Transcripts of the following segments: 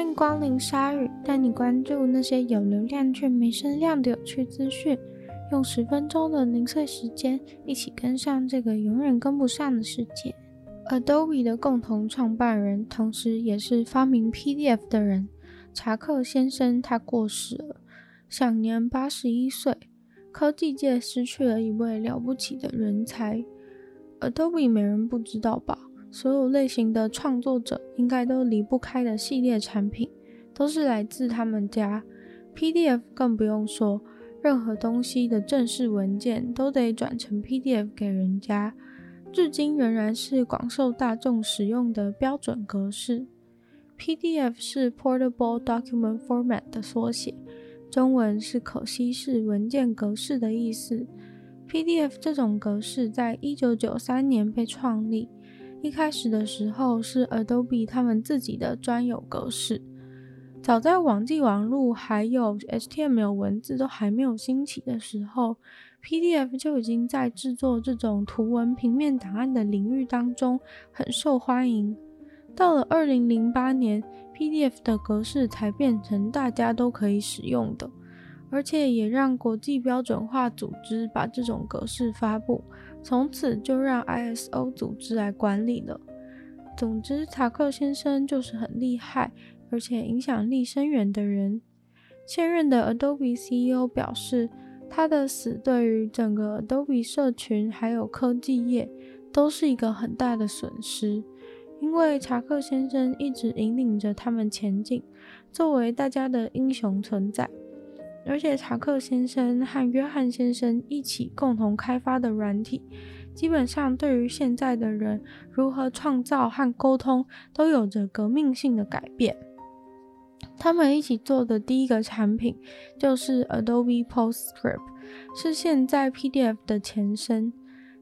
欢迎光临鲨鱼，带你关注那些有流量却没声量的有趣资讯。用十分钟的零碎时间，一起跟上这个永远跟不上的世界。Adobe 的共同创办人，同时也是发明 PDF 的人，查克先生，他过世了，享年八十一岁。科技界失去了一位了不起的人才。Adobe 没人不知道吧？所有类型的创作者应该都离不开的系列产品，都是来自他们家。PDF 更不用说，任何东西的正式文件都得转成 PDF 给人家，至今仍然是广受大众使用的标准格式。PDF 是 Portable Document Format 的缩写，中文是可携式文件格式的意思。PDF 这种格式在一九九三年被创立。一开始的时候是 Adobe 他们自己的专有格式，早在网际网路还有 HTML 文字都还没有兴起的时候，PDF 就已经在制作这种图文平面档案的领域当中很受欢迎。到了二零零八年，PDF 的格式才变成大家都可以使用的，而且也让国际标准化组织把这种格式发布。从此就让 ISO 组织来管理了。总之，查克先生就是很厉害，而且影响力深远的人。现任的 Adobe CEO 表示，他的死对于整个 Adobe 社群还有科技业都是一个很大的损失，因为查克先生一直引领着他们前进，作为大家的英雄存在。而且，查克先生和约翰先生一起共同开发的软体，基本上对于现在的人如何创造和沟通都有着革命性的改变。他们一起做的第一个产品就是 Adobe PostScript，是现在 PDF 的前身。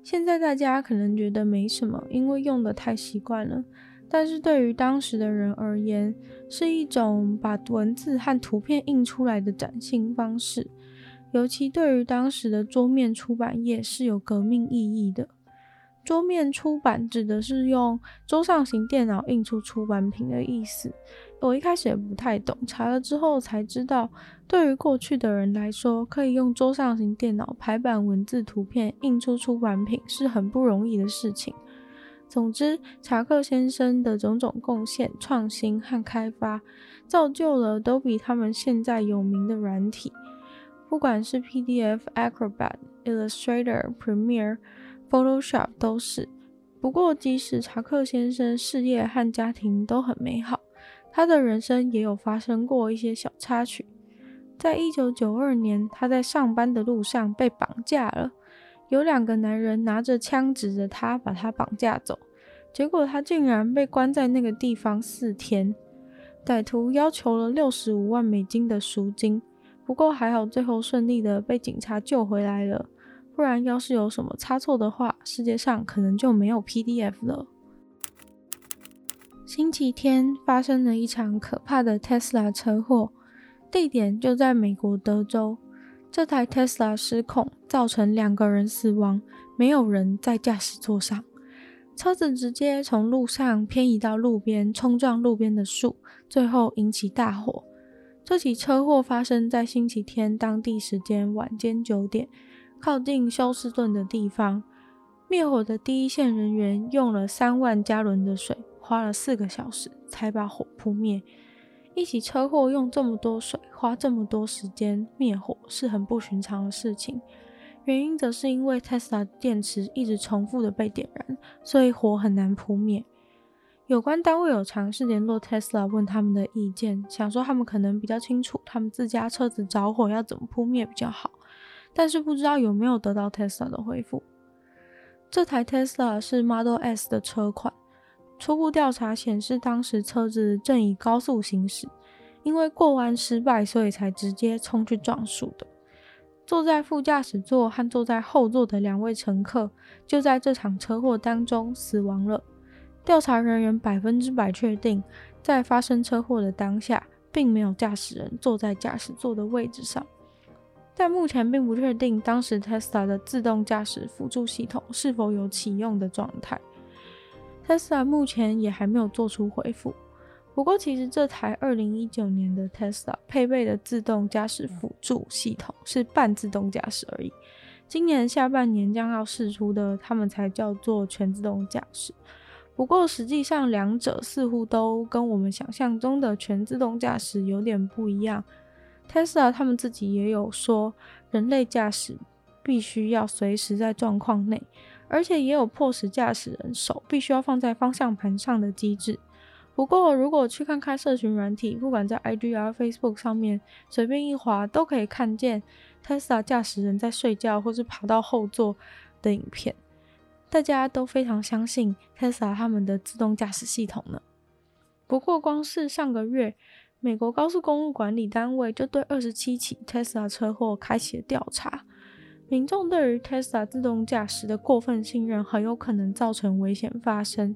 现在大家可能觉得没什么，因为用得太习惯了。但是对于当时的人而言，是一种把文字和图片印出来的展现方式，尤其对于当时的桌面出版业是有革命意义的。桌面出版指的是用桌上型电脑印出出版品的意思。我一开始也不太懂，查了之后才知道，对于过去的人来说，可以用桌上型电脑排版文字、图片印出出版品是很不容易的事情。总之，查克先生的种种贡献、创新和开发，造就了都比他们现在有名的软体，不管是 PDF、Acrobat、Illustrator、Premiere、Photoshop 都是。不过，即使查克先生事业和家庭都很美好，他的人生也有发生过一些小插曲。在一九九二年，他在上班的路上被绑架了。有两个男人拿着枪指着他，把他绑架走。结果他竟然被关在那个地方四天。歹徒要求了六十五万美金的赎金，不过还好最后顺利的被警察救回来了。不然要是有什么差错的话，世界上可能就没有 PDF 了。星期天发生了一场可怕的 Tesla 车祸，地点就在美国德州。这台 Tesla 失控，造成两个人死亡，没有人在驾驶座上。车子直接从路上偏移到路边，冲撞路边的树，最后引起大火。这起车祸发生在星期天当地时间晚间九点，靠近休斯顿的地方。灭火的第一线人员用了三万加仑的水，花了四个小时才把火扑灭。一起车祸用这么多水，花这么多时间灭火是很不寻常的事情。原因则是因为 Tesla 电池一直重复的被点燃，所以火很难扑灭。有关单位有尝试联络 Tesla 问他们的意见，想说他们可能比较清楚他们自家车子着火要怎么扑灭比较好，但是不知道有没有得到 Tesla 的回复。这台 Tesla 是 Model S 的车款。初步调查显示，当时车子正以高速行驶，因为过弯失败，所以才直接冲去撞树的。坐在副驾驶座和坐在后座的两位乘客就在这场车祸当中死亡了。调查人员百分之百确定，在发生车祸的当下，并没有驾驶人坐在驾驶座的位置上。但目前并不确定当时 Tesla 的自动驾驶辅助系统是否有启用的状态。特斯拉目前也还没有做出回复。不过，其实这台二零一九年的 Tesla 配备的自动驾驶辅助系统是半自动驾驶而已。今年下半年将要试出的，他们才叫做全自动驾驶。不过，实际上两者似乎都跟我们想象中的全自动驾驶有点不一样。Tesla 他们自己也有说，人类驾驶必须要随时在状况内，而且也有迫使驾驶人手必须要放在方向盘上的机制。不过，如果去看看社群软体，不管在 IG 啊、Facebook 上面，随便一滑都可以看见 Tesla 驾驶人在睡觉或是爬到后座的影片。大家都非常相信 Tesla 他们的自动驾驶系统呢。不过，光是上个月，美国高速公路管理单位就对二十七起 Tesla 车祸开启了调查。民众对于 Tesla 自动驾驶的过分信任，很有可能造成危险发生。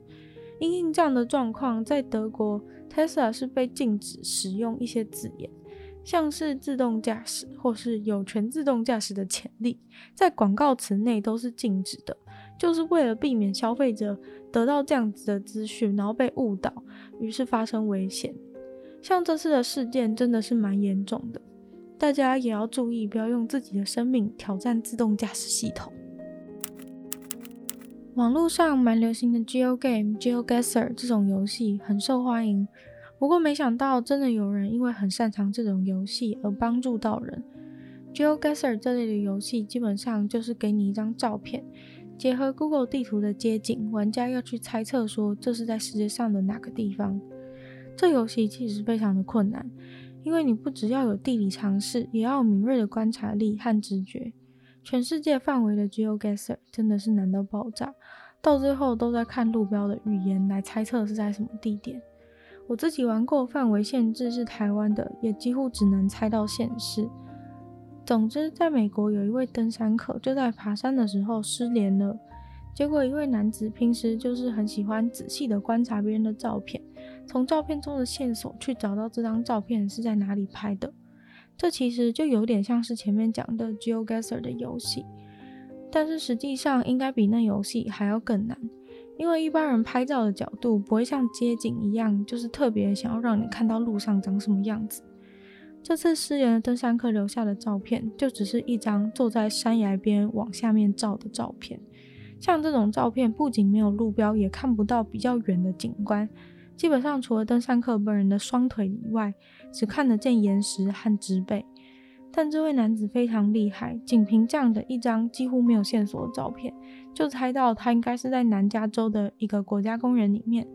因应这样的状况，在德国，Tesla 是被禁止使用一些字眼，像是自动驾驶或是有全自动驾驶的潜力，在广告词内都是禁止的，就是为了避免消费者得到这样子的资讯，然后被误导，于是发生危险。像这次的事件真的是蛮严重的，大家也要注意，不要用自己的生命挑战自动驾驶系统。网络上蛮流行的 GeoGame、GeoGuessr 这种游戏很受欢迎，不过没想到真的有人因为很擅长这种游戏而帮助到人。GeoGuessr 这类的游戏基本上就是给你一张照片，结合 Google 地图的街景，玩家要去猜测说这是在世界上的哪个地方。这游戏其实非常的困难，因为你不只要有地理常识，也要有敏锐的观察力和直觉。全世界范围的 GeoGuessr 真的是难到爆炸，到最后都在看路标的语言来猜测是在什么地点。我自己玩过，范围限制是台湾的，也几乎只能猜到县市。总之，在美国有一位登山客就在爬山的时候失联了，结果一位男子平时就是很喜欢仔细的观察别人的照片，从照片中的线索去找到这张照片是在哪里拍的。这其实就有点像是前面讲的 GeoGuessr 的游戏，但是实际上应该比那游戏还要更难，因为一般人拍照的角度不会像街景一样，就是特别想要让你看到路上长什么样子。这次失联的登山客留下的照片，就只是一张坐在山崖边往下面照的照片。像这种照片，不仅没有路标，也看不到比较远的景观。基本上除了登山客本人的双腿以外，只看得见岩石和植被。但这位男子非常厉害，仅凭这样的一张几乎没有线索的照片，就猜到他应该是在南加州的一个国家公园里面。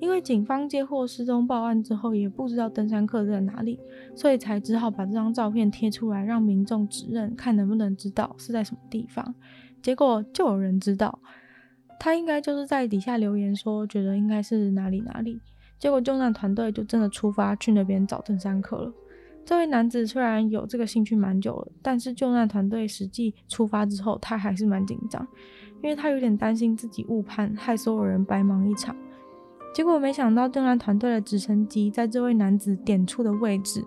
因为警方接获失踪报案之后，也不知道登山客在哪里，所以才只好把这张照片贴出来，让民众指认，看能不能知道是在什么地方。结果就有人知道。他应该就是在底下留言说，觉得应该是哪里哪里，结果救难团队就真的出发去那边找登山客了。这位男子虽然有这个兴趣蛮久了，但是救难团队实际出发之后，他还是蛮紧张，因为他有点担心自己误判，害所有人白忙一场。结果没想到救难团队的直升机在这位男子点出的位置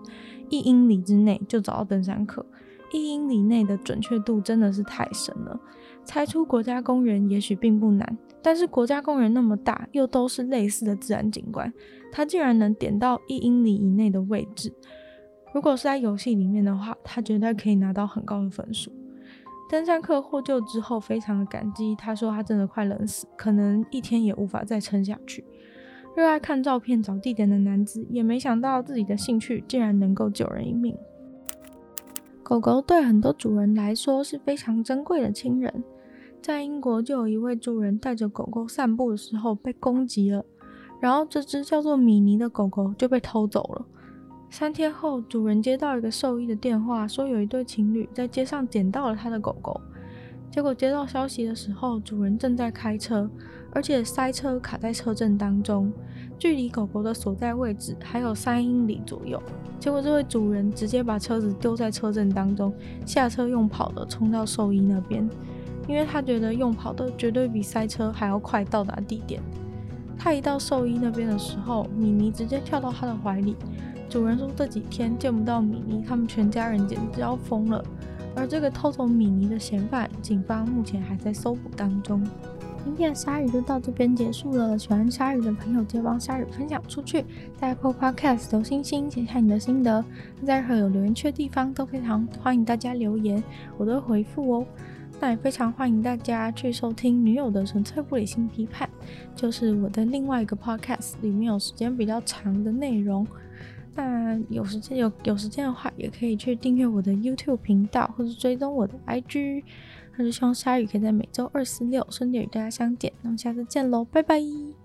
一英里之内就找到登山客，一英里内的准确度真的是太神了。猜出国家公园也许并不难，但是国家公园那么大，又都是类似的自然景观，他竟然能点到一英里以内的位置。如果是在游戏里面的话，他绝对可以拿到很高的分数。登山客获救之后，非常的感激，他说他真的快冷死，可能一天也无法再撑下去。热爱看照片找地点的男子，也没想到自己的兴趣竟然能够救人一命。狗狗对很多主人来说是非常珍贵的亲人。在英国，就有一位主人带着狗狗散步的时候被攻击了，然后这只叫做米妮的狗狗就被偷走了。三天后，主人接到一个兽医的电话，说有一对情侣在街上捡到了他的狗狗。结果接到消息的时候，主人正在开车，而且塞车卡在车阵当中，距离狗狗的所在位置还有三英里左右。结果这位主人直接把车子丢在车阵当中，下车用跑的冲到兽医那边。因为他觉得用跑的绝对比塞车还要快到达地点。他一到兽医那边的时候，米妮直接跳到他的怀里。主人说这几天见不到米妮，他们全家人简直要疯了。而这个偷走米妮的嫌犯，警方目前还在搜捕当中。今天的鲨鱼就到这边结束了。喜欢鲨鱼的朋友，记得帮鲨鱼分享出去，在 Apple Podcast 留星星，写下你的心得。在任何有留言区的地方，都非常欢迎大家留言，我都回复哦。那也非常欢迎大家去收听《女友的纯粹不理性批判》，就是我的另外一个 podcast，里面有时间比较长的内容。那有时间有有时间的话，也可以去订阅我的 YouTube 频道，或是追踪我的 IG。那就希望鲨鱼可以在每周二、四、六顺利与大家相见。那么下次见喽，拜拜。